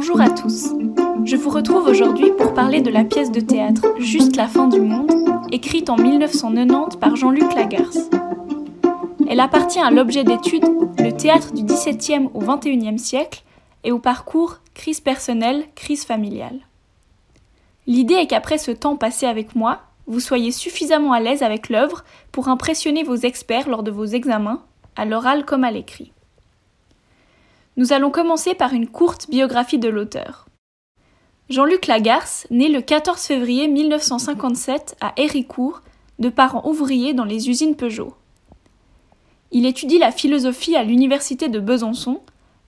Bonjour à tous. Je vous retrouve aujourd'hui pour parler de la pièce de théâtre Juste la fin du monde, écrite en 1990 par Jean-Luc Lagarce. Elle appartient à l'objet d'étude le théâtre du XVIIe au XXIe siècle et au parcours crise personnelle, crise familiale. L'idée est qu'après ce temps passé avec moi, vous soyez suffisamment à l'aise avec l'œuvre pour impressionner vos experts lors de vos examens, à l'oral comme à l'écrit. Nous allons commencer par une courte biographie de l'auteur. Jean-Luc Lagarce, né le 14 février 1957 à Héricourt, de parents ouvriers dans les usines Peugeot. Il étudie la philosophie à l'université de Besançon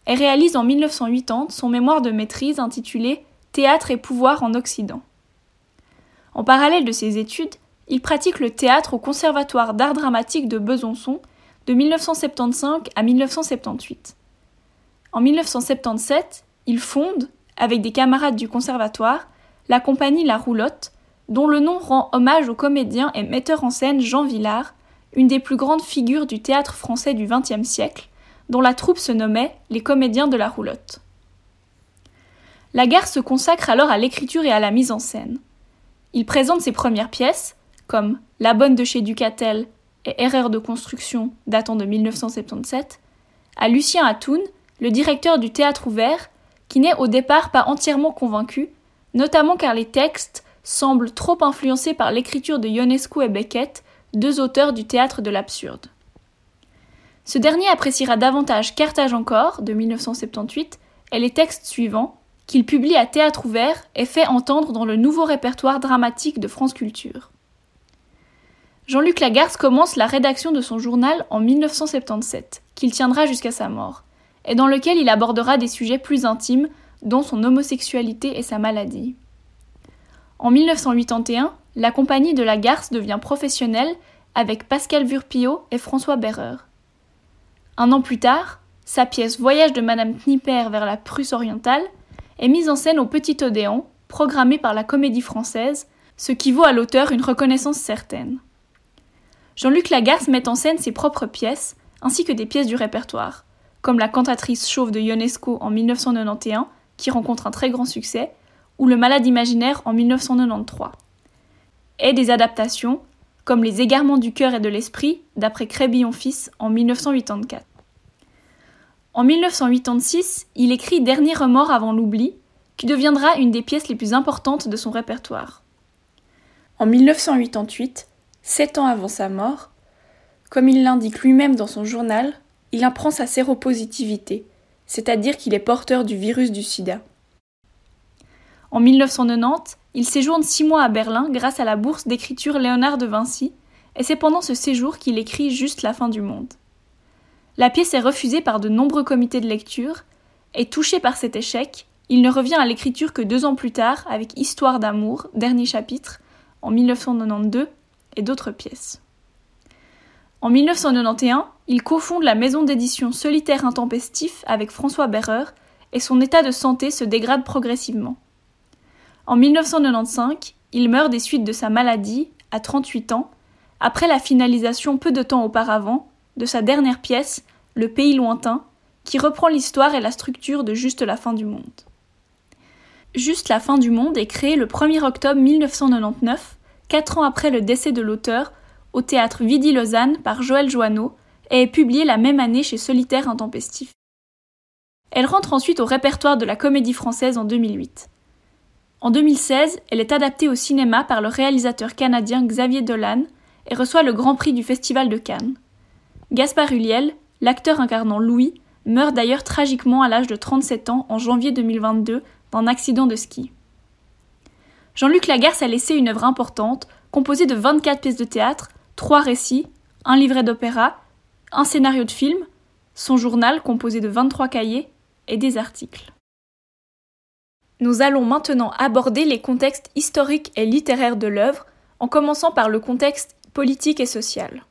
et réalise en 1980 son mémoire de maîtrise intitulé Théâtre et pouvoir en Occident. En parallèle de ses études, il pratique le théâtre au Conservatoire d'art dramatique de Besançon de 1975 à 1978. En 1977, il fonde, avec des camarades du conservatoire, la compagnie La Roulotte, dont le nom rend hommage au comédien et metteur en scène Jean Villard, une des plus grandes figures du théâtre français du XXe siècle, dont la troupe se nommait Les Comédiens de la Roulotte. Lagarde se consacre alors à l'écriture et à la mise en scène. Il présente ses premières pièces, comme La Bonne de chez Ducatel et Erreur de construction datant de 1977, à Lucien Atoun, le directeur du théâtre ouvert, qui n'est au départ pas entièrement convaincu, notamment car les textes semblent trop influencés par l'écriture de Ionesco et Beckett, deux auteurs du théâtre de l'absurde. Ce dernier appréciera davantage Carthage encore, de 1978, et les textes suivants, qu'il publie à Théâtre Ouvert et fait entendre dans le nouveau répertoire dramatique de France Culture. Jean-Luc Lagarce commence la rédaction de son journal en 1977, qu'il tiendra jusqu'à sa mort, et dans lequel il abordera des sujets plus intimes, dont son homosexualité et sa maladie. En 1981, la compagnie de Lagarce devient professionnelle avec Pascal Vurpillot et François Berreur. Un an plus tard, sa pièce Voyage de Madame Knipper vers la Prusse orientale est mise en scène au Petit Odéon, programmée par la Comédie Française, ce qui vaut à l'auteur une reconnaissance certaine. Jean-Luc Lagarce met en scène ses propres pièces, ainsi que des pièces du répertoire, comme La cantatrice chauve de Ionesco en 1991, qui rencontre un très grand succès, ou Le malade imaginaire en 1993. Et des adaptations, comme Les égarements du cœur et de l'esprit, d'après Crébillon-Fils en 1984. En 1986, il écrit Dernier remords avant l'oubli, qui deviendra une des pièces les plus importantes de son répertoire. En 1988, sept ans avant sa mort, comme il l'indique lui-même dans son journal, il apprend sa séropositivité, c'est-à-dire qu'il est porteur du virus du sida. En 1990, il séjourne six mois à Berlin grâce à la bourse d'écriture Léonard de Vinci, et c'est pendant ce séjour qu'il écrit Juste la fin du monde. La pièce est refusée par de nombreux comités de lecture, et touché par cet échec, il ne revient à l'écriture que deux ans plus tard avec Histoire d'amour, dernier chapitre, en 1992, et d'autres pièces. En 1991, il cofonde la maison d'édition Solitaire Intempestif avec François Berreur, et son état de santé se dégrade progressivement. En 1995, il meurt des suites de sa maladie, à 38 ans, après la finalisation peu de temps auparavant de sa dernière pièce, Le pays lointain, qui reprend l'histoire et la structure de Juste la fin du monde. Juste la fin du monde est créé le 1er octobre 1999, quatre ans après le décès de l'auteur, au théâtre Vidi-Lausanne par Joël Joanneau, et est publiée la même année chez Solitaire Intempestif. Elle rentre ensuite au répertoire de la Comédie Française en 2008. En 2016, elle est adaptée au cinéma par le réalisateur canadien Xavier Dolan et reçoit le Grand Prix du Festival de Cannes. Gaspard Huliel, l'acteur incarnant Louis, meurt d'ailleurs tragiquement à l'âge de 37 ans en janvier 2022 d'un accident de ski. Jean-Luc Lagarce a laissé une œuvre importante, composée de 24 pièces de théâtre, 3 récits, un livret d'opéra, un scénario de film, son journal composé de 23 cahiers et des articles. Nous allons maintenant aborder les contextes historiques et littéraires de l'œuvre, en commençant par le contexte politique et social.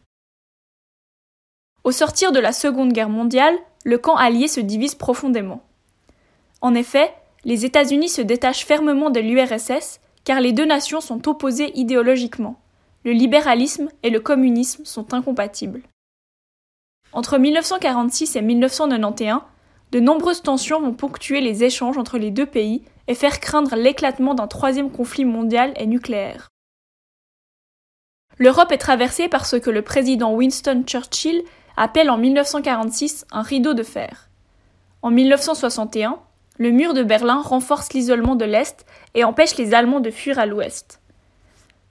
Au sortir de la Seconde Guerre mondiale, le camp allié se divise profondément. En effet, les États-Unis se détachent fermement de l'URSS car les deux nations sont opposées idéologiquement. Le libéralisme et le communisme sont incompatibles. Entre 1946 et 1991, de nombreuses tensions vont ponctuer les échanges entre les deux pays et faire craindre l'éclatement d'un troisième conflit mondial et nucléaire. L'Europe est traversée par ce que le président Winston Churchill appelle en 1946 un rideau de fer. En 1961, le mur de Berlin renforce l'isolement de l'Est et empêche les Allemands de fuir à l'Ouest.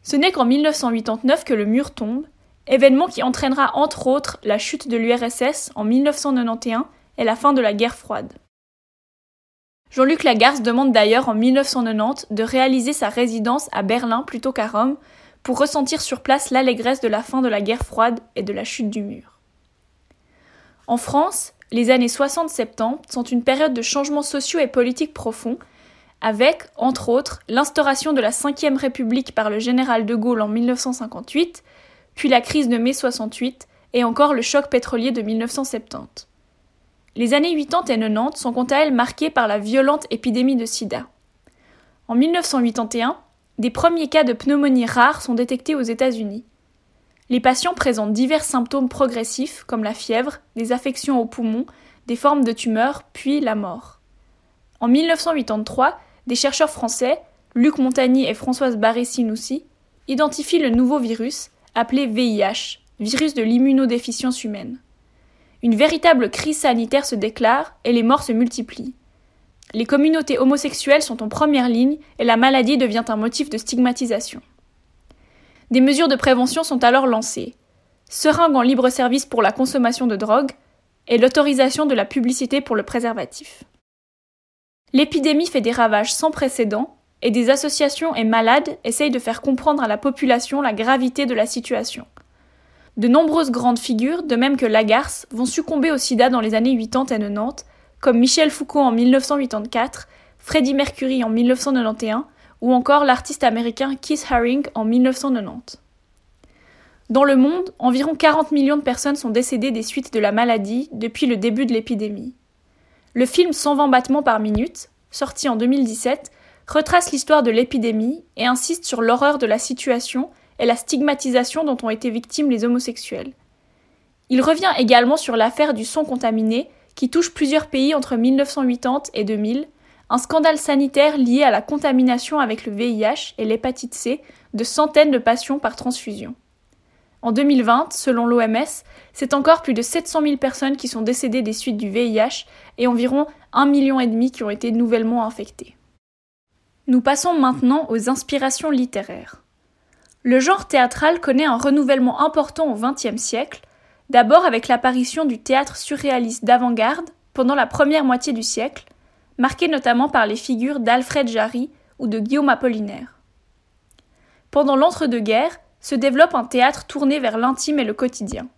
Ce n'est qu'en 1989 que le mur tombe, événement qui entraînera entre autres la chute de l'URSS en 1991 et la fin de la guerre froide. Jean-Luc Lagarce demande d'ailleurs en 1990 de réaliser sa résidence à Berlin plutôt qu'à Rome pour ressentir sur place l'allégresse de la fin de la guerre froide et de la chute du mur. En France, les années 60-70 sont une période de changements sociaux et politiques profonds, avec, entre autres, l'instauration de la Ve République par le général de Gaulle en 1958, puis la crise de mai 68 et encore le choc pétrolier de 1970. Les années 80 et 90 sont quant à elles marquées par la violente épidémie de sida. En 1981, des premiers cas de pneumonie rare sont détectés aux États-Unis. Les patients présentent divers symptômes progressifs comme la fièvre, des affections aux poumons, des formes de tumeurs, puis la mort. En 1983, des chercheurs français, Luc Montagny et Françoise Barré-Sinoussi, identifient le nouveau virus, appelé VIH, virus de l'immunodéficience humaine. Une véritable crise sanitaire se déclare et les morts se multiplient. Les communautés homosexuelles sont en première ligne et la maladie devient un motif de stigmatisation. Des mesures de prévention sont alors lancées. Seringues en libre service pour la consommation de drogue et l'autorisation de la publicité pour le préservatif. L'épidémie fait des ravages sans précédent et des associations et malades essayent de faire comprendre à la population la gravité de la situation. De nombreuses grandes figures, de même que Lagarce, vont succomber au sida dans les années 80 et 90, comme Michel Foucault en 1984, Freddie Mercury en 1991 ou encore l'artiste américain Keith Haring en 1990. Dans le monde, environ 40 millions de personnes sont décédées des suites de la maladie depuis le début de l'épidémie. Le film 120 battements par minute, sorti en 2017, retrace l'histoire de l'épidémie et insiste sur l'horreur de la situation et la stigmatisation dont ont été victimes les homosexuels. Il revient également sur l'affaire du son contaminé qui touche plusieurs pays entre 1980 et 2000, un scandale sanitaire lié à la contamination avec le VIH et l'hépatite C de centaines de patients par transfusion. En 2020, selon l'OMS, c'est encore plus de 700 000 personnes qui sont décédées des suites du VIH et environ 1,5 million qui ont été nouvellement infectées. Nous passons maintenant aux inspirations littéraires. Le genre théâtral connaît un renouvellement important au XXe siècle, d'abord avec l'apparition du théâtre surréaliste d'avant-garde pendant la première moitié du siècle, marqué notamment par les figures d'Alfred Jarry ou de Guillaume Apollinaire. Pendant l'entre-deux-guerres, se développe un théâtre tourné vers l'intime et le quotidien.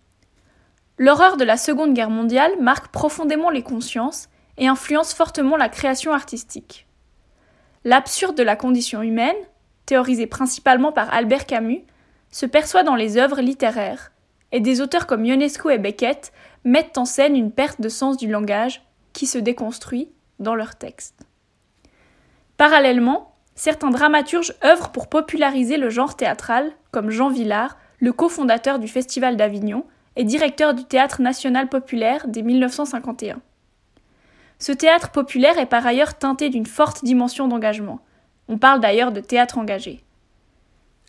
L'horreur de la Seconde Guerre mondiale marque profondément les consciences et influence fortement la création artistique. L'absurde de la condition humaine, théorisé principalement par Albert Camus, se perçoit dans les œuvres littéraires, et des auteurs comme Ionesco et Beckett mettent en scène une perte de sens du langage qui se déconstruit dans leurs textes. Parallèlement, certains dramaturges œuvrent pour populariser le genre théâtral, comme Jean Villard, le cofondateur du Festival d'Avignon et directeur du Théâtre national populaire dès 1951. Ce théâtre populaire est par ailleurs teinté d'une forte dimension d'engagement. On parle d'ailleurs de théâtre engagé.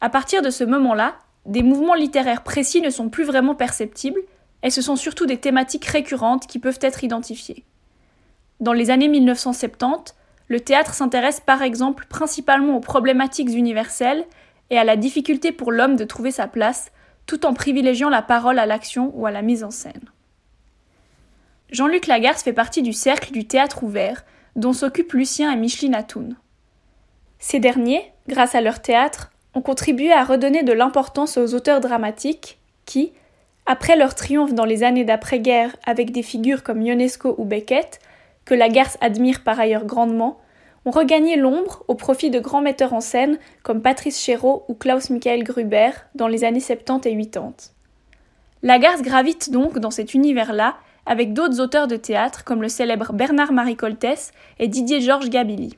À partir de ce moment-là, des mouvements littéraires précis ne sont plus vraiment perceptibles, et ce sont surtout des thématiques récurrentes qui peuvent être identifiées. Dans les années 1970, le théâtre s'intéresse par exemple principalement aux problématiques universelles et à la difficulté pour l'homme de trouver sa place, tout en privilégiant la parole à l'action ou à la mise en scène. Jean-Luc Lagarce fait partie du cercle du théâtre ouvert, dont s'occupent Lucien et Micheline Atoun. Ces derniers, grâce à leur théâtre, ont contribué à redonner de l'importance aux auteurs dramatiques qui, après leur triomphe dans les années d'après-guerre avec des figures comme Ionesco ou Beckett, que la Garce admire par ailleurs grandement, ont regagné l'ombre au profit de grands metteurs en scène comme Patrice Chéreau ou Klaus Michael Gruber dans les années 70 et 80. La Garce gravite donc dans cet univers-là avec d'autres auteurs de théâtre comme le célèbre Bernard-Marie Coltès et Didier-Georges Gabilly.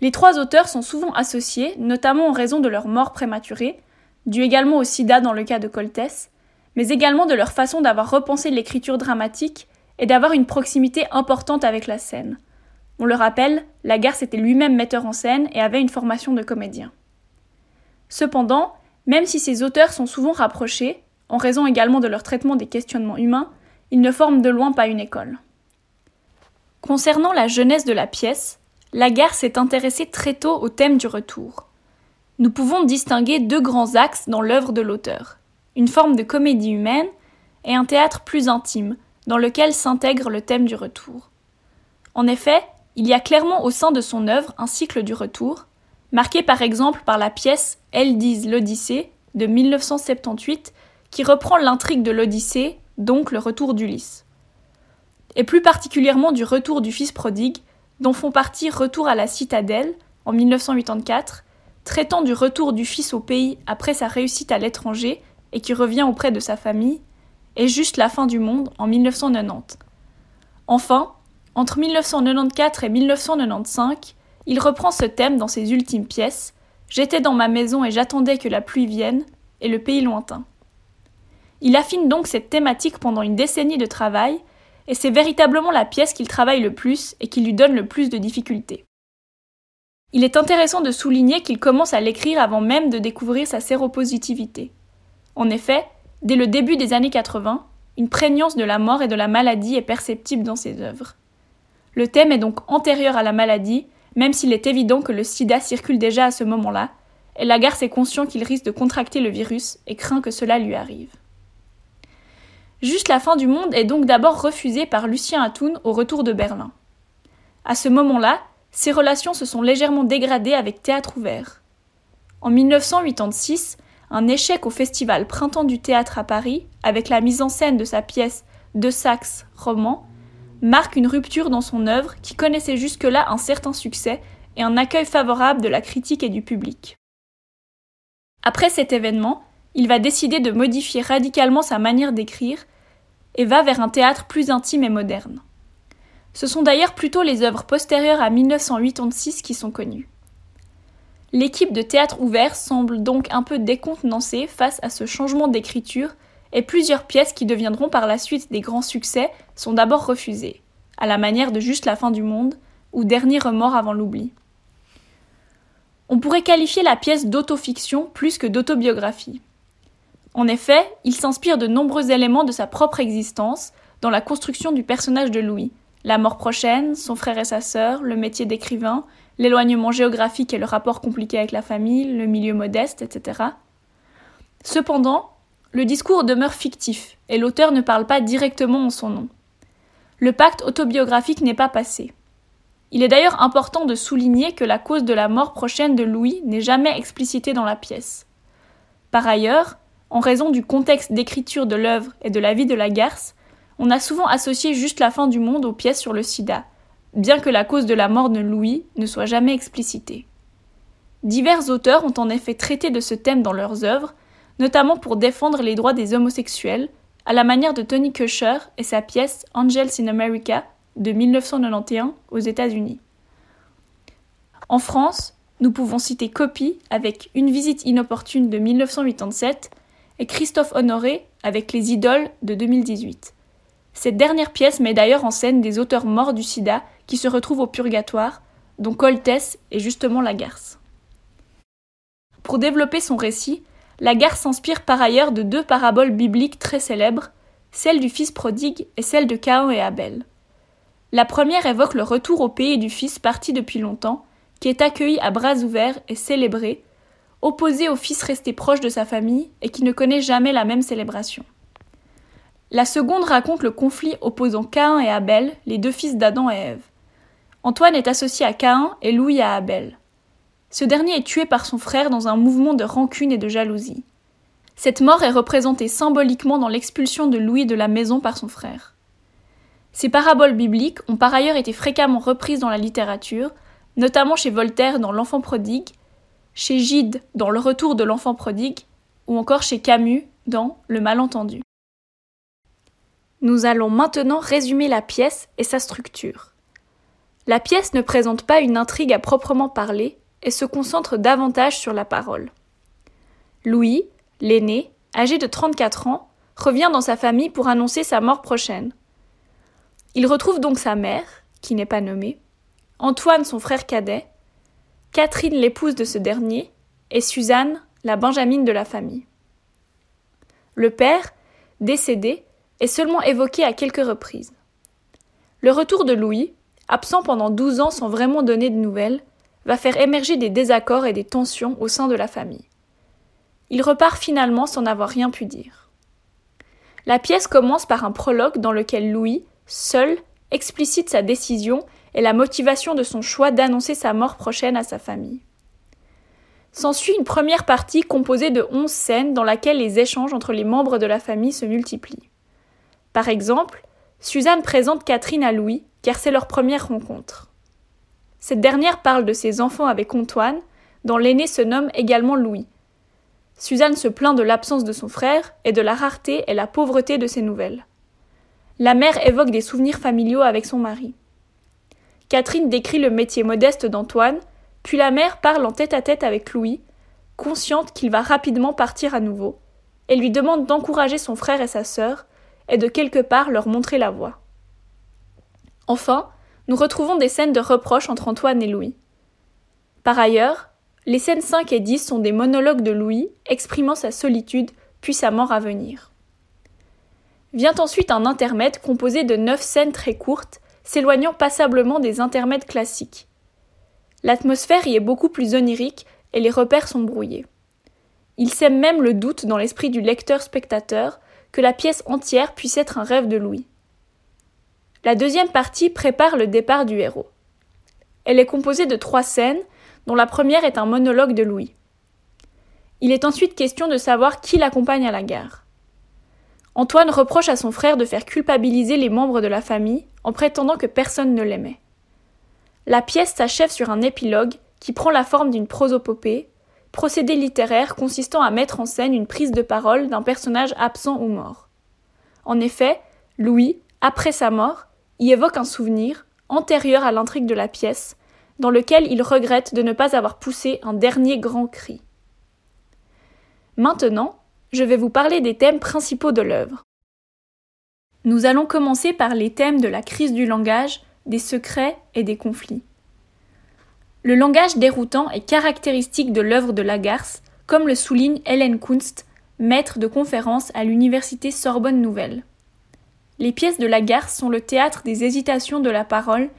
Les trois auteurs sont souvent associés, notamment en raison de leur mort prématurée, due également au sida dans le cas de Coltès, mais également de leur façon d'avoir repensé l'écriture dramatique et d'avoir une proximité importante avec la scène. On le rappelle, Lagarce était lui-même metteur en scène et avait une formation de comédien. Cependant, même si ces auteurs sont souvent rapprochés, en raison également de leur traitement des questionnements humains, ils ne forment de loin pas une école. Concernant la jeunesse de la pièce, Lagarce s'est intéressé très tôt au thème du retour. Nous pouvons distinguer deux grands axes dans l'œuvre de l'auteur une forme de comédie humaine et un théâtre plus intime, dans lequel s'intègre le thème du retour. En effet, il y a clairement au sein de son œuvre un cycle du retour, marqué par exemple par la pièce Elles disent l'Odyssée de 1978, qui reprend l'intrigue de l'Odyssée, donc le retour d'Ulysse. Et plus particulièrement du retour du fils prodigue, dont font partie Retour à la citadelle en 1984, traitant du retour du fils au pays après sa réussite à l'étranger et qui revient auprès de sa famille, et Juste la fin du monde en 1990. Enfin, entre 1994 et 1995, il reprend ce thème dans ses ultimes pièces J'étais dans ma maison et j'attendais que la pluie vienne, et le pays lointain. Il affine donc cette thématique pendant une décennie de travail, et c'est véritablement la pièce qu'il travaille le plus et qui lui donne le plus de difficultés. Il est intéressant de souligner qu'il commence à l'écrire avant même de découvrir sa séropositivité. En effet, dès le début des années 80, une prégnance de la mort et de la maladie est perceptible dans ses œuvres. Le thème est donc antérieur à la maladie, même s'il est évident que le sida circule déjà à ce moment-là, et Lagarce est conscient qu'il risque de contracter le virus et craint que cela lui arrive. Juste la fin du monde est donc d'abord refusée par Lucien Atoun au retour de Berlin. À ce moment-là, ses relations se sont légèrement dégradées avec Théâtre Ouvert. En 1986, un échec au festival Printemps du théâtre à Paris, avec la mise en scène de sa pièce De Saxe, roman, marque une rupture dans son œuvre qui connaissait jusque-là un certain succès et un accueil favorable de la critique et du public. Après cet événement, il va décider de modifier radicalement sa manière d'écrire et va vers un théâtre plus intime et moderne. Ce sont d'ailleurs plutôt les œuvres postérieures à 1986 qui sont connues. L'équipe de théâtre ouvert semble donc un peu décontenancée face à ce changement d'écriture et plusieurs pièces qui deviendront par la suite des grands succès sont d'abord refusées, à la manière de Juste la fin du monde ou Dernier remords avant l'oubli. On pourrait qualifier la pièce d'autofiction plus que d'autobiographie. En effet, il s'inspire de nombreux éléments de sa propre existence dans la construction du personnage de Louis, la mort prochaine, son frère et sa sœur, le métier d'écrivain, l'éloignement géographique et le rapport compliqué avec la famille, le milieu modeste, etc. Cependant, le discours demeure fictif et l'auteur ne parle pas directement en son nom. Le pacte autobiographique n'est pas passé. Il est d'ailleurs important de souligner que la cause de la mort prochaine de Louis n'est jamais explicitée dans la pièce. Par ailleurs, en raison du contexte d'écriture de l'œuvre et de la vie de la garce, on a souvent associé juste la fin du monde aux pièces sur le sida, bien que la cause de la mort de Louis ne soit jamais explicitée. Divers auteurs ont en effet traité de ce thème dans leurs œuvres, notamment pour défendre les droits des homosexuels, à la manière de Tony Kusher et sa pièce Angels in America de 1991 aux États-Unis. En France, nous pouvons citer Copy avec Une visite inopportune de 1987 et Christophe Honoré avec Les idoles de 2018. Cette dernière pièce met d'ailleurs en scène des auteurs morts du sida qui se retrouvent au purgatoire, dont Coltès et justement Lagarce. Pour développer son récit, la gare s'inspire par ailleurs de deux paraboles bibliques très célèbres, celle du fils prodigue et celle de Cain et Abel. La première évoque le retour au pays du fils parti depuis longtemps, qui est accueilli à bras ouverts et célébré, opposé au fils resté proche de sa famille et qui ne connaît jamais la même célébration. La seconde raconte le conflit opposant Cain et Abel, les deux fils d'Adam et Ève. Antoine est associé à Cain et Louis à Abel. Ce dernier est tué par son frère dans un mouvement de rancune et de jalousie. Cette mort est représentée symboliquement dans l'expulsion de Louis de la maison par son frère. Ces paraboles bibliques ont par ailleurs été fréquemment reprises dans la littérature, notamment chez Voltaire dans L'enfant prodigue, chez Gide dans Le retour de l'enfant prodigue, ou encore chez Camus dans Le malentendu. Nous allons maintenant résumer la pièce et sa structure. La pièce ne présente pas une intrigue à proprement parler, et se concentre davantage sur la parole. Louis, l'aîné, âgé de 34 ans, revient dans sa famille pour annoncer sa mort prochaine. Il retrouve donc sa mère, qui n'est pas nommée, Antoine son frère cadet, Catherine l'épouse de ce dernier, et Suzanne, la benjamine de la famille. Le père, décédé, est seulement évoqué à quelques reprises. Le retour de Louis, absent pendant douze ans sans vraiment donner de nouvelles, va faire émerger des désaccords et des tensions au sein de la famille. Il repart finalement sans avoir rien pu dire. La pièce commence par un prologue dans lequel Louis, seul, explicite sa décision et la motivation de son choix d'annoncer sa mort prochaine à sa famille. S'ensuit une première partie composée de onze scènes dans laquelle les échanges entre les membres de la famille se multiplient. Par exemple, Suzanne présente Catherine à Louis, car c'est leur première rencontre. Cette dernière parle de ses enfants avec Antoine, dont l'aîné se nomme également Louis. Suzanne se plaint de l'absence de son frère et de la rareté et la pauvreté de ses nouvelles. La mère évoque des souvenirs familiaux avec son mari. Catherine décrit le métier modeste d'Antoine, puis la mère parle en tête à tête avec Louis, consciente qu'il va rapidement partir à nouveau, et lui demande d'encourager son frère et sa sœur, et de quelque part leur montrer la voie. Enfin, nous retrouvons des scènes de reproches entre Antoine et Louis. Par ailleurs, les scènes 5 et 10 sont des monologues de Louis exprimant sa solitude puis sa mort à venir. Vient ensuite un intermède composé de neuf scènes très courtes, s'éloignant passablement des intermèdes classiques. L'atmosphère y est beaucoup plus onirique et les repères sont brouillés. Il sème même le doute dans l'esprit du lecteur-spectateur que la pièce entière puisse être un rêve de Louis. La deuxième partie prépare le départ du héros. Elle est composée de trois scènes, dont la première est un monologue de Louis. Il est ensuite question de savoir qui l'accompagne à la gare. Antoine reproche à son frère de faire culpabiliser les membres de la famille en prétendant que personne ne l'aimait. La pièce s'achève sur un épilogue qui prend la forme d'une prosopopée, procédé littéraire consistant à mettre en scène une prise de parole d'un personnage absent ou mort. En effet, Louis, après sa mort, y évoque un souvenir, antérieur à l'intrigue de la pièce, dans lequel il regrette de ne pas avoir poussé un dernier grand cri. Maintenant, je vais vous parler des thèmes principaux de l'œuvre. Nous allons commencer par les thèmes de la crise du langage, des secrets et des conflits. Le langage déroutant est caractéristique de l'œuvre de Lagarce, comme le souligne Hélène Kunst, maître de conférence à l'université Sorbonne Nouvelle. Les pièces de Lagarce sont le théâtre des hésitations de la parole,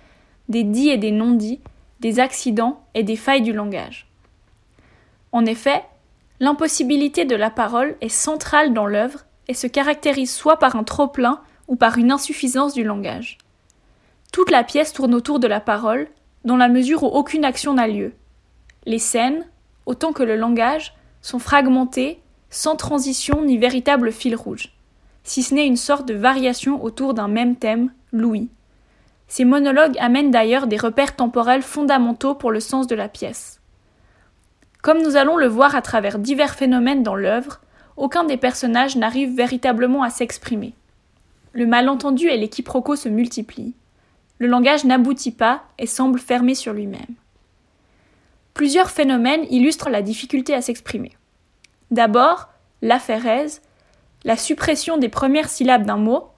des dits et des non-dits, des accidents et des failles du langage. En effet, L'impossibilité de la parole est centrale dans l'œuvre et se caractérise soit par un trop-plein ou par une insuffisance du langage. Toute la pièce tourne autour de la parole, dans la mesure où aucune action n'a lieu. Les scènes, autant que le langage, sont fragmentées, sans transition ni véritable fil rouge, si ce n'est une sorte de variation autour d'un même thème, Louis. Ces monologues amènent d'ailleurs des repères temporels fondamentaux pour le sens de la pièce. Comme nous allons le voir à travers divers phénomènes dans l'œuvre, aucun des personnages n'arrive véritablement à s'exprimer. Le malentendu et les se multiplient. Le langage n'aboutit pas et semble fermé sur lui-même. Plusieurs phénomènes illustrent la difficulté à s'exprimer. D'abord, l'aphérèse, la suppression des premières syllabes d'un mot,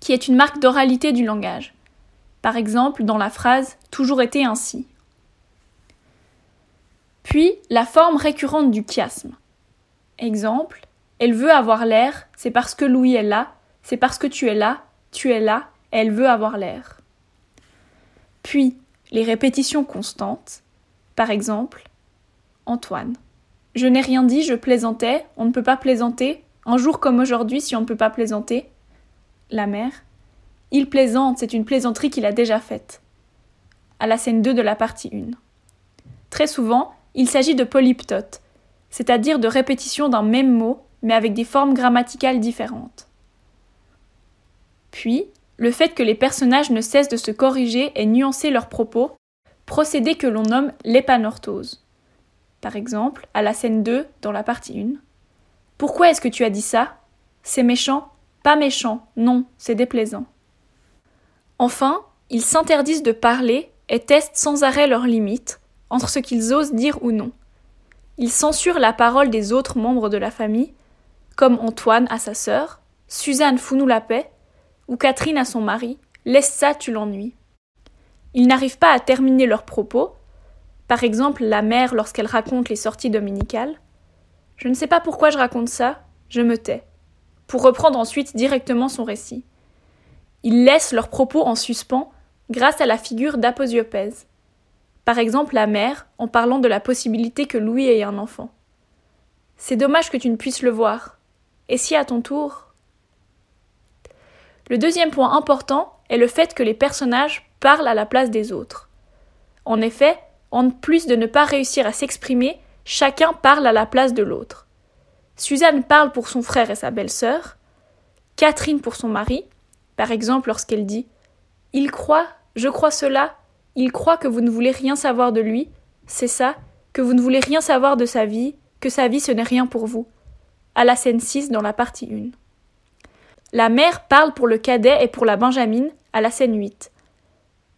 qui est une marque d'oralité du langage. Par exemple, dans la phrase Toujours été ainsi. Puis la forme récurrente du chiasme. Exemple, elle veut avoir l'air, c'est parce que Louis est là, c'est parce que tu es là, tu es là, elle veut avoir l'air. Puis les répétitions constantes. Par exemple, Antoine. Je n'ai rien dit, je plaisantais, on ne peut pas plaisanter, un jour comme aujourd'hui si on ne peut pas plaisanter. La mère. Il plaisante, c'est une plaisanterie qu'il a déjà faite. À la scène 2 de la partie 1. Très souvent, il s'agit de polyptotes, c'est-à-dire de répétition d'un même mot, mais avec des formes grammaticales différentes. Puis, le fait que les personnages ne cessent de se corriger et nuancer leurs propos, procédé que l'on nomme l'épanorthose. Par exemple, à la scène 2, dans la partie 1. Pourquoi est-ce que tu as dit ça? C'est méchant? Pas méchant, non, c'est déplaisant. Enfin, ils s'interdisent de parler et testent sans arrêt leurs limites, entre ce qu'ils osent dire ou non. Ils censurent la parole des autres membres de la famille, comme Antoine à sa sœur, Suzanne fout nous la paix, ou Catherine à son mari, Laisse ça, tu l'ennuies. Ils n'arrivent pas à terminer leurs propos. Par exemple, la mère lorsqu'elle raconte les sorties dominicales. Je ne sais pas pourquoi je raconte ça, je me tais. Pour reprendre ensuite directement son récit. Ils laissent leurs propos en suspens grâce à la figure d'aposiopèse. Par exemple, la mère, en parlant de la possibilité que Louis ait un enfant. C'est dommage que tu ne puisses le voir. Et si à ton tour? Le deuxième point important est le fait que les personnages parlent à la place des autres. En effet, en plus de ne pas réussir à s'exprimer, chacun parle à la place de l'autre. Suzanne parle pour son frère et sa belle-sœur, Catherine pour son mari, par exemple lorsqu'elle dit Il croit, je crois cela, il croit que vous ne voulez rien savoir de lui, c'est ça, que vous ne voulez rien savoir de sa vie, que sa vie ce n'est rien pour vous. À la scène 6 dans la partie 1. La mère parle pour le cadet et pour la benjamine à la scène 8.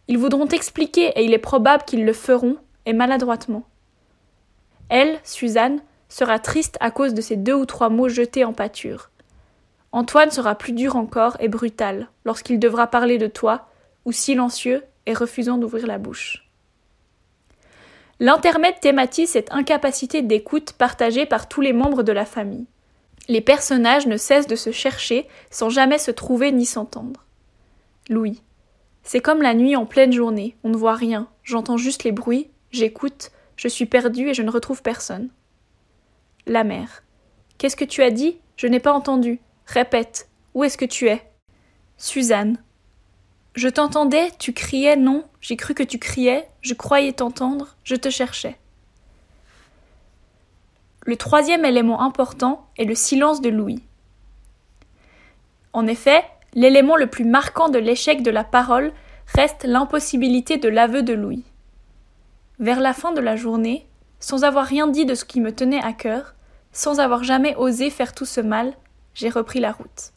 Ils voudront expliquer et il est probable qu'ils le feront, et maladroitement. Elle, Suzanne, sera triste à cause de ces deux ou trois mots jetés en pâture. Antoine sera plus dur encore et brutal lorsqu'il devra parler de toi, ou silencieux et refusant d'ouvrir la bouche. L'intermède thématise cette incapacité d'écoute partagée par tous les membres de la famille. Les personnages ne cessent de se chercher sans jamais se trouver ni s'entendre. Louis. C'est comme la nuit en pleine journée, on ne voit rien, j'entends juste les bruits, j'écoute, je suis perdu et je ne retrouve personne. La mère. Qu'est-ce que tu as dit? Je n'ai pas entendu. Répète. Où est-ce que tu es? Suzanne. Je t'entendais, tu criais, non, j'ai cru que tu criais, je croyais t'entendre, je te cherchais. Le troisième élément important est le silence de Louis. En effet, l'élément le plus marquant de l'échec de la parole reste l'impossibilité de l'aveu de Louis. Vers la fin de la journée, sans avoir rien dit de ce qui me tenait à cœur, sans avoir jamais osé faire tout ce mal, j'ai repris la route.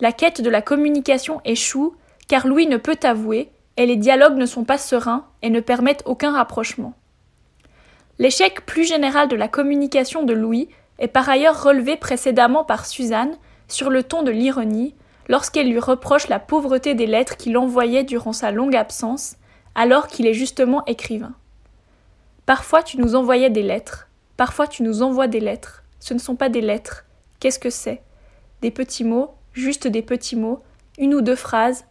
La quête de la communication échoue car Louis ne peut avouer et les dialogues ne sont pas sereins et ne permettent aucun rapprochement. L'échec plus général de la communication de Louis est par ailleurs relevé précédemment par Suzanne sur le ton de l'ironie lorsqu'elle lui reproche la pauvreté des lettres qu'il envoyait durant sa longue absence alors qu'il est justement écrivain. Parfois tu nous envoyais des lettres, parfois tu nous envoies des lettres. Ce ne sont pas des lettres. Qu'est-ce que c'est? Des petits mots, juste des petits mots, une ou deux phrases,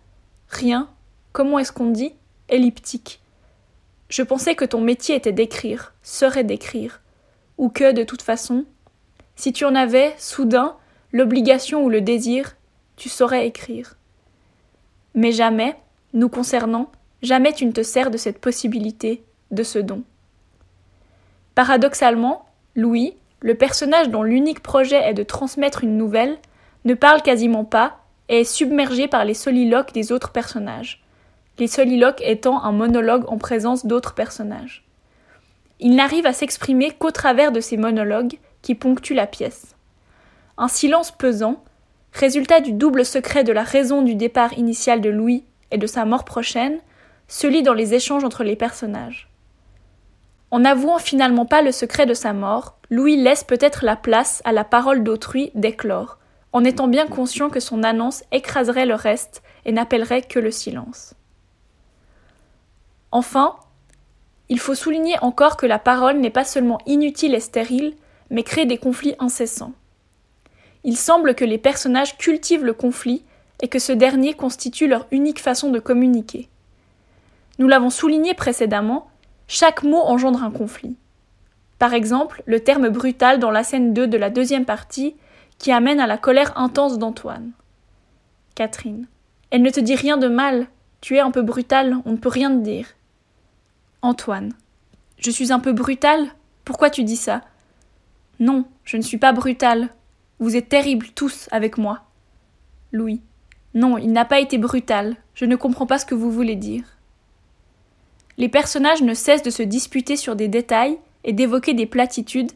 rien, comment est-ce qu'on dit Elliptique. Je pensais que ton métier était d'écrire, serait d'écrire, ou que, de toute façon, si tu en avais, soudain, l'obligation ou le désir, tu saurais écrire. Mais jamais, nous concernant, jamais tu ne te sers de cette possibilité, de ce don. Paradoxalement, Louis, le personnage dont l'unique projet est de transmettre une nouvelle, ne parle quasiment pas et est submergé par les soliloques des autres personnages, les soliloques étant un monologue en présence d'autres personnages. Il n'arrive à s'exprimer qu'au travers de ces monologues qui ponctuent la pièce. Un silence pesant, résultat du double secret de la raison du départ initial de Louis et de sa mort prochaine, se lit dans les échanges entre les personnages. En n'avouant finalement pas le secret de sa mort, Louis laisse peut-être la place à la parole d'autrui d'éclore, en étant bien conscient que son annonce écraserait le reste et n'appellerait que le silence. Enfin, il faut souligner encore que la parole n'est pas seulement inutile et stérile, mais crée des conflits incessants. Il semble que les personnages cultivent le conflit et que ce dernier constitue leur unique façon de communiquer. Nous l'avons souligné précédemment, chaque mot engendre un conflit. Par exemple, le terme brutal dans la scène 2 de la deuxième partie qui amène à la colère intense d'Antoine. Catherine. Elle ne te dit rien de mal. Tu es un peu brutal, on ne peut rien te dire. Antoine. Je suis un peu brutal Pourquoi tu dis ça? Non, je ne suis pas brutal. Vous êtes terribles tous avec moi. Louis. Non, il n'a pas été brutal. Je ne comprends pas ce que vous voulez dire. Les personnages ne cessent de se disputer sur des détails et d'évoquer des platitudes,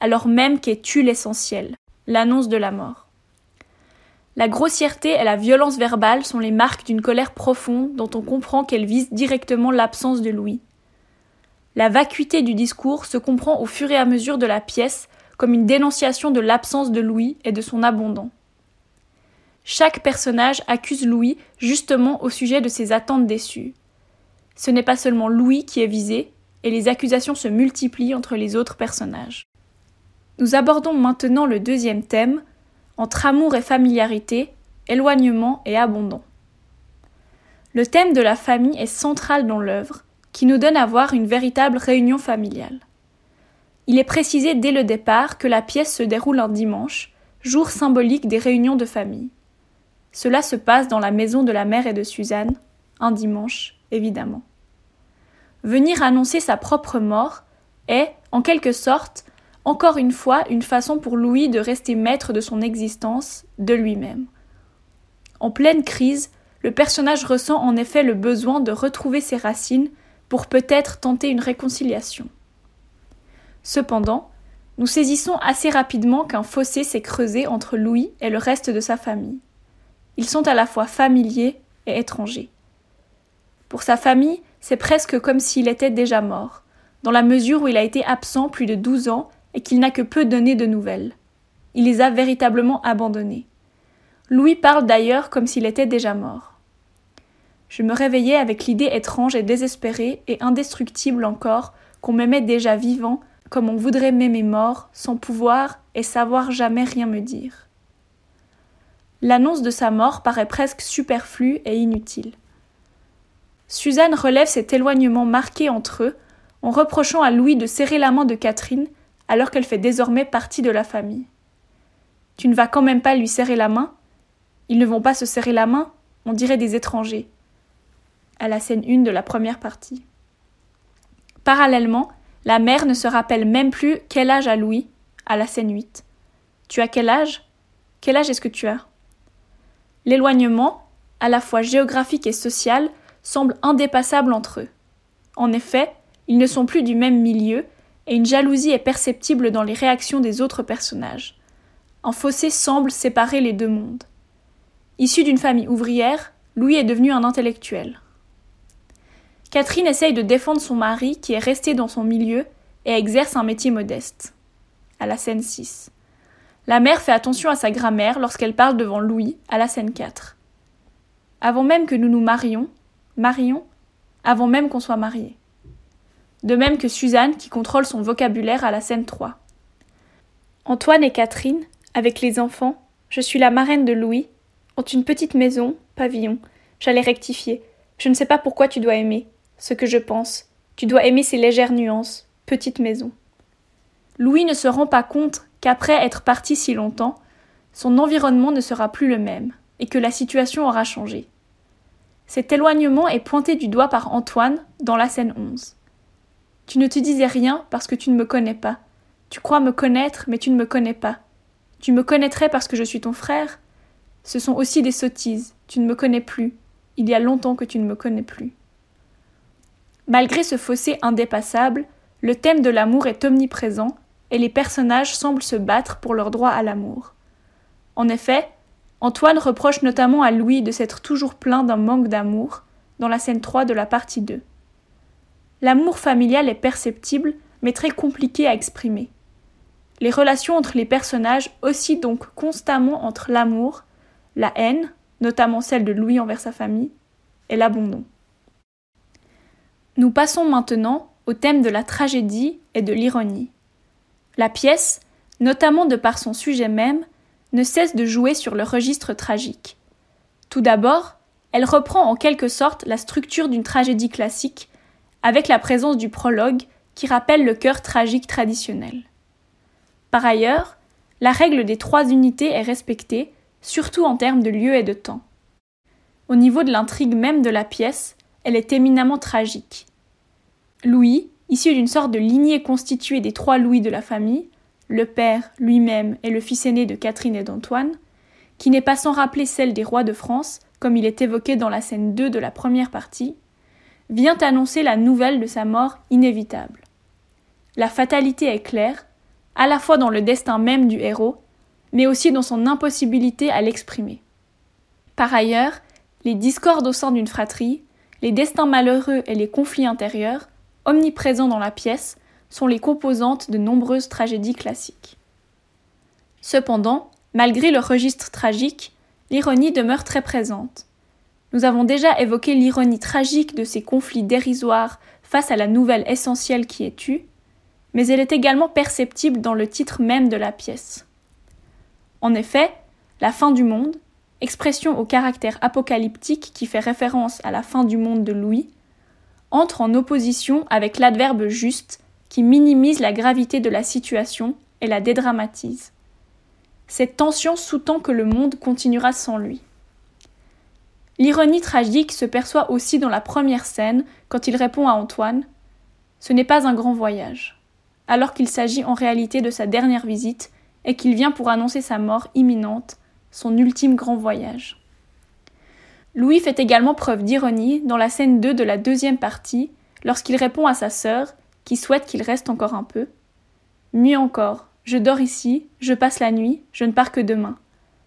alors même qu'est tu l'essentiel? L'annonce de la mort. La grossièreté et la violence verbale sont les marques d'une colère profonde dont on comprend qu'elle vise directement l'absence de Louis. La vacuité du discours se comprend au fur et à mesure de la pièce comme une dénonciation de l'absence de Louis et de son abondant. chaque personnage accuse Louis justement au sujet de ses attentes déçues. Ce n'est pas seulement Louis qui est visé, et les accusations se multiplient entre les autres personnages. Nous abordons maintenant le deuxième thème, entre amour et familiarité, éloignement et abandon. Le thème de la famille est central dans l'œuvre, qui nous donne à voir une véritable réunion familiale. Il est précisé dès le départ que la pièce se déroule un dimanche, jour symbolique des réunions de famille. Cela se passe dans la maison de la mère et de Suzanne, un dimanche, évidemment. Venir annoncer sa propre mort est, en quelque sorte, encore une fois une façon pour Louis de rester maître de son existence, de lui-même. En pleine crise, le personnage ressent en effet le besoin de retrouver ses racines pour peut-être tenter une réconciliation. Cependant, nous saisissons assez rapidement qu'un fossé s'est creusé entre Louis et le reste de sa famille. Ils sont à la fois familiers et étrangers. Pour sa famille, c'est presque comme s'il était déjà mort, dans la mesure où il a été absent plus de douze ans et qu'il n'a que peu donné de nouvelles. Il les a véritablement abandonnés. Louis parle d'ailleurs comme s'il était déjà mort. Je me réveillais avec l'idée étrange et désespérée et indestructible encore qu'on m'aimait déjà vivant comme on voudrait m'aimer mort, sans pouvoir et savoir jamais rien me dire. L'annonce de sa mort paraît presque superflue et inutile. Suzanne relève cet éloignement marqué entre eux en reprochant à Louis de serrer la main de Catherine alors qu'elle fait désormais partie de la famille. Tu ne vas quand même pas lui serrer la main? Ils ne vont pas se serrer la main, on dirait des étrangers. À la scène 1 de la première partie. Parallèlement, la mère ne se rappelle même plus quel âge a Louis, à la scène 8. Tu as quel âge? Quel âge est-ce que tu as? L'éloignement, à la fois géographique et social, semble indépassable entre eux. En effet, ils ne sont plus du même milieu, et une jalousie est perceptible dans les réactions des autres personnages. Un fossé semble séparer les deux mondes. Issu d'une famille ouvrière, Louis est devenu un intellectuel. Catherine essaye de défendre son mari qui est resté dans son milieu et exerce un métier modeste. À la scène 6. La mère fait attention à sa grammaire lorsqu'elle parle devant Louis, à la scène 4. Avant même que nous nous marions, marions, avant même qu'on soit mariés. De même que Suzanne qui contrôle son vocabulaire à la scène 3. Antoine et Catherine, avec les enfants, je suis la marraine de Louis, ont une petite maison, pavillon. J'allais rectifier. Je ne sais pas pourquoi tu dois aimer. Ce que je pense. Tu dois aimer ces légères nuances. Petite maison. Louis ne se rend pas compte qu'après être parti si longtemps, son environnement ne sera plus le même, et que la situation aura changé. Cet éloignement est pointé du doigt par Antoine dans la scène 11. Tu ne te disais rien parce que tu ne me connais pas. Tu crois me connaître, mais tu ne me connais pas. Tu me connaîtrais parce que je suis ton frère, ce sont aussi des sottises. Tu ne me connais plus. Il y a longtemps que tu ne me connais plus. Malgré ce fossé indépassable, le thème de l'amour est omniprésent et les personnages semblent se battre pour leur droit à l'amour. En effet, Antoine reproche notamment à Louis de s'être toujours plaint d'un manque d'amour dans la scène 3 de la partie 2. L'amour familial est perceptible, mais très compliqué à exprimer. Les relations entre les personnages oscillent donc constamment entre l'amour la haine, notamment celle de Louis envers sa famille, et l'abandon. Nous passons maintenant au thème de la tragédie et de l'ironie. La pièce, notamment de par son sujet même, ne cesse de jouer sur le registre tragique. Tout d'abord, elle reprend en quelque sorte la structure d'une tragédie classique, avec la présence du prologue qui rappelle le cœur tragique traditionnel. Par ailleurs, la règle des trois unités est respectée, surtout en termes de lieu et de temps. Au niveau de l'intrigue même de la pièce, elle est éminemment tragique. Louis, issu d'une sorte de lignée constituée des trois Louis de la famille, le père lui-même et le fils aîné de Catherine et d'Antoine, qui n'est pas sans rappeler celle des rois de France, comme il est évoqué dans la scène 2 de la première partie, vient annoncer la nouvelle de sa mort inévitable. La fatalité est claire, à la fois dans le destin même du héros mais aussi dans son impossibilité à l'exprimer. Par ailleurs, les discordes au sein d'une fratrie, les destins malheureux et les conflits intérieurs, omniprésents dans la pièce, sont les composantes de nombreuses tragédies classiques. Cependant, malgré le registre tragique, l'ironie demeure très présente. Nous avons déjà évoqué l'ironie tragique de ces conflits dérisoires face à la nouvelle essentielle qui est tue, mais elle est également perceptible dans le titre même de la pièce. En effet, la fin du monde, expression au caractère apocalyptique qui fait référence à la fin du monde de Louis, entre en opposition avec l'adverbe juste qui minimise la gravité de la situation et la dédramatise. Cette tension sous-tend que le monde continuera sans lui. L'ironie tragique se perçoit aussi dans la première scène quand il répond à Antoine Ce n'est pas un grand voyage, alors qu'il s'agit en réalité de sa dernière visite et qu'il vient pour annoncer sa mort imminente, son ultime grand voyage. Louis fait également preuve d'ironie dans la scène 2 de la deuxième partie, lorsqu'il répond à sa sœur, qui souhaite qu'il reste encore un peu. Mieux encore, je dors ici, je passe la nuit, je ne pars que demain.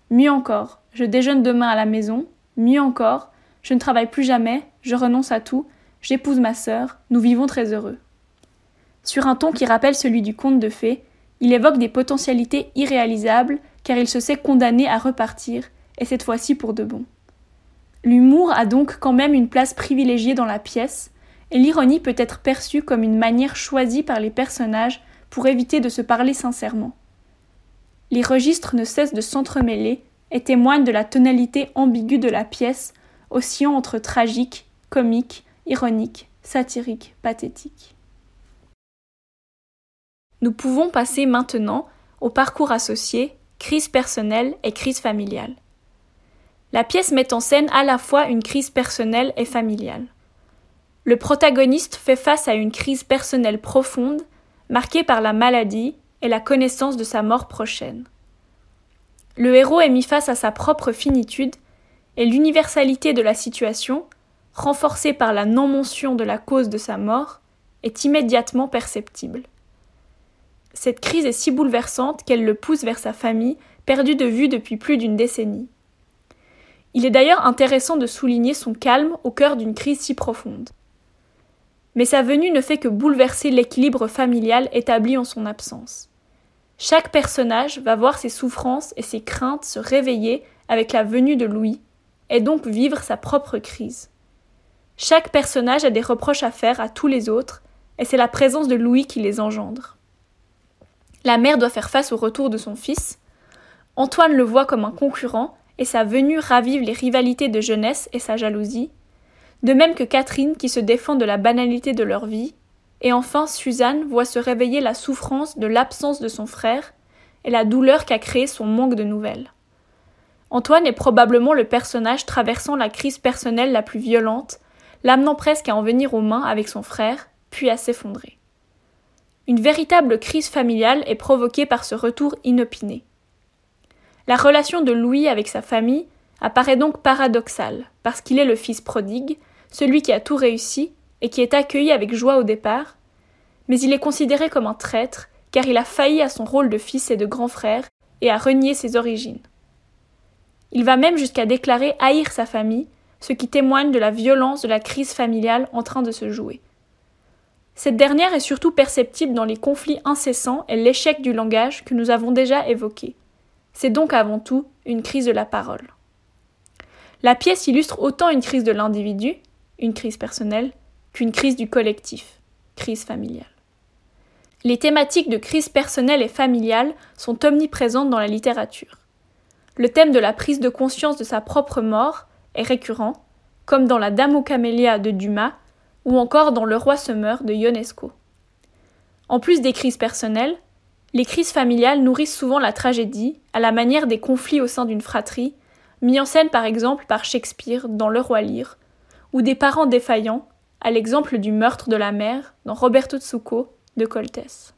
Mieux encore, je déjeune demain à la maison, mieux encore, je ne travaille plus jamais, je renonce à tout, j'épouse ma sœur, nous vivons très heureux. Sur un ton qui rappelle celui du conte de fées, il évoque des potentialités irréalisables car il se sait condamné à repartir, et cette fois-ci pour de bon. L'humour a donc quand même une place privilégiée dans la pièce, et l'ironie peut être perçue comme une manière choisie par les personnages pour éviter de se parler sincèrement. Les registres ne cessent de s'entremêler et témoignent de la tonalité ambiguë de la pièce, oscillant entre tragique, comique, ironique, satirique, pathétique. Nous pouvons passer maintenant au parcours associé, crise personnelle et crise familiale. La pièce met en scène à la fois une crise personnelle et familiale. Le protagoniste fait face à une crise personnelle profonde, marquée par la maladie et la connaissance de sa mort prochaine. Le héros est mis face à sa propre finitude et l'universalité de la situation, renforcée par la non-mention de la cause de sa mort, est immédiatement perceptible. Cette crise est si bouleversante qu'elle le pousse vers sa famille, perdue de vue depuis plus d'une décennie. Il est d'ailleurs intéressant de souligner son calme au cœur d'une crise si profonde. Mais sa venue ne fait que bouleverser l'équilibre familial établi en son absence. Chaque personnage va voir ses souffrances et ses craintes se réveiller avec la venue de Louis, et donc vivre sa propre crise. Chaque personnage a des reproches à faire à tous les autres, et c'est la présence de Louis qui les engendre. La mère doit faire face au retour de son fils. Antoine le voit comme un concurrent, et sa venue ravive les rivalités de jeunesse et sa jalousie, de même que Catherine qui se défend de la banalité de leur vie, et enfin Suzanne voit se réveiller la souffrance de l'absence de son frère et la douleur qu'a créé son manque de nouvelles. Antoine est probablement le personnage traversant la crise personnelle la plus violente, l'amenant presque à en venir aux mains avec son frère, puis à s'effondrer. Une véritable crise familiale est provoquée par ce retour inopiné. La relation de Louis avec sa famille apparaît donc paradoxale, parce qu'il est le fils prodigue, celui qui a tout réussi et qui est accueilli avec joie au départ, mais il est considéré comme un traître car il a failli à son rôle de fils et de grand frère et a renié ses origines. Il va même jusqu'à déclarer haïr sa famille, ce qui témoigne de la violence de la crise familiale en train de se jouer. Cette dernière est surtout perceptible dans les conflits incessants et l'échec du langage que nous avons déjà évoqués. C'est donc avant tout une crise de la parole. La pièce illustre autant une crise de l'individu, une crise personnelle, qu'une crise du collectif, crise familiale. Les thématiques de crise personnelle et familiale sont omniprésentes dans la littérature. Le thème de la prise de conscience de sa propre mort est récurrent, comme dans La Dame aux camélias de Dumas ou encore dans Le roi se meurt de Ionesco. En plus des crises personnelles, les crises familiales nourrissent souvent la tragédie, à la manière des conflits au sein d'une fratrie, mis en scène par exemple par Shakespeare dans Le roi Lear, ou des parents défaillants, à l'exemple du meurtre de la mère dans Roberto Tsuko de Coltès.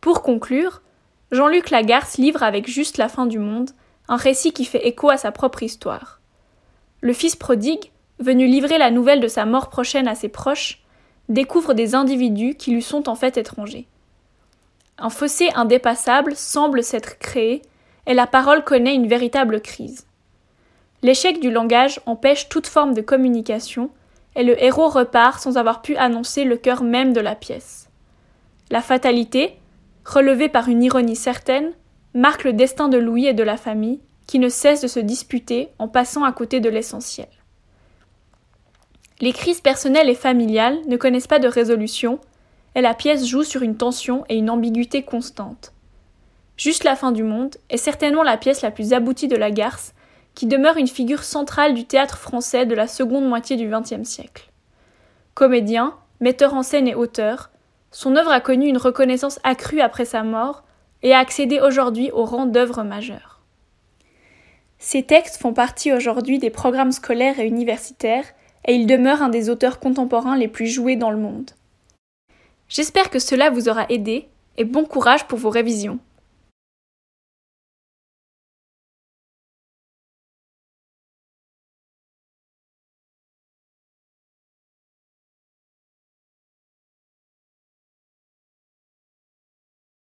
Pour conclure, Jean-Luc Lagarce livre avec juste la fin du monde un récit qui fait écho à sa propre histoire. Le fils prodigue, venu livrer la nouvelle de sa mort prochaine à ses proches, découvre des individus qui lui sont en fait étrangers. Un fossé indépassable semble s'être créé et la parole connaît une véritable crise. L'échec du langage empêche toute forme de communication et le héros repart sans avoir pu annoncer le cœur même de la pièce. La fatalité, relevée par une ironie certaine, marque le destin de Louis et de la famille, qui ne cesse de se disputer en passant à côté de l'essentiel. Les crises personnelles et familiales ne connaissent pas de résolution, et la pièce joue sur une tension et une ambiguïté constantes. Juste la fin du monde est certainement la pièce la plus aboutie de la garce, qui demeure une figure centrale du théâtre français de la seconde moitié du XXe siècle. Comédien, metteur en scène et auteur, son œuvre a connu une reconnaissance accrue après sa mort et a accédé aujourd'hui au rang d'œuvre majeure. Ses textes font partie aujourd'hui des programmes scolaires et universitaires et il demeure un des auteurs contemporains les plus joués dans le monde. J'espère que cela vous aura aidé et bon courage pour vos révisions.